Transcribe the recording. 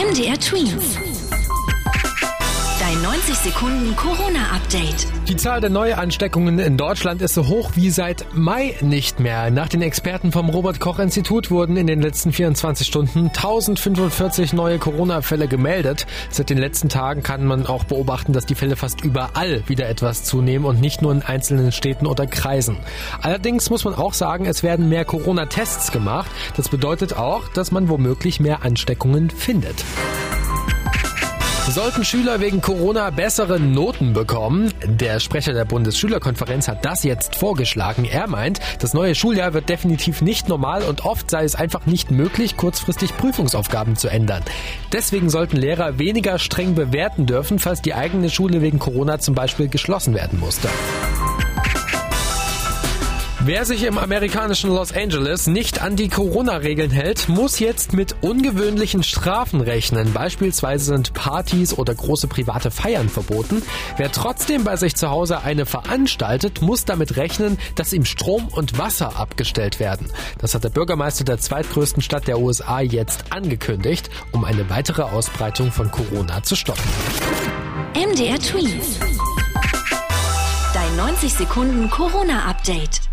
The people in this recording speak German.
MDR Twins. Dein 90 Sekunden Corona-Update. Die Zahl der Neuansteckungen in Deutschland ist so hoch wie seit Mai nicht mehr. Nach den Experten vom Robert Koch Institut wurden in den letzten 24 Stunden 1045 neue Corona-Fälle gemeldet. Seit den letzten Tagen kann man auch beobachten, dass die Fälle fast überall wieder etwas zunehmen und nicht nur in einzelnen Städten oder Kreisen. Allerdings muss man auch sagen, es werden mehr Corona-Tests gemacht. Das bedeutet auch, dass man womöglich mehr Ansteckungen findet. Sollten Schüler wegen Corona bessere Noten bekommen? Der Sprecher der Bundesschülerkonferenz hat das jetzt vorgeschlagen. Er meint, das neue Schuljahr wird definitiv nicht normal und oft sei es einfach nicht möglich, kurzfristig Prüfungsaufgaben zu ändern. Deswegen sollten Lehrer weniger streng bewerten dürfen, falls die eigene Schule wegen Corona zum Beispiel geschlossen werden musste. Wer sich im amerikanischen Los Angeles nicht an die Corona-Regeln hält, muss jetzt mit ungewöhnlichen Strafen rechnen. Beispielsweise sind Partys oder große private Feiern verboten. Wer trotzdem bei sich zu Hause eine veranstaltet, muss damit rechnen, dass ihm Strom und Wasser abgestellt werden. Das hat der Bürgermeister der zweitgrößten Stadt der USA jetzt angekündigt, um eine weitere Ausbreitung von Corona zu stoppen. MDR Twins. Dein 90 Sekunden Corona-Update.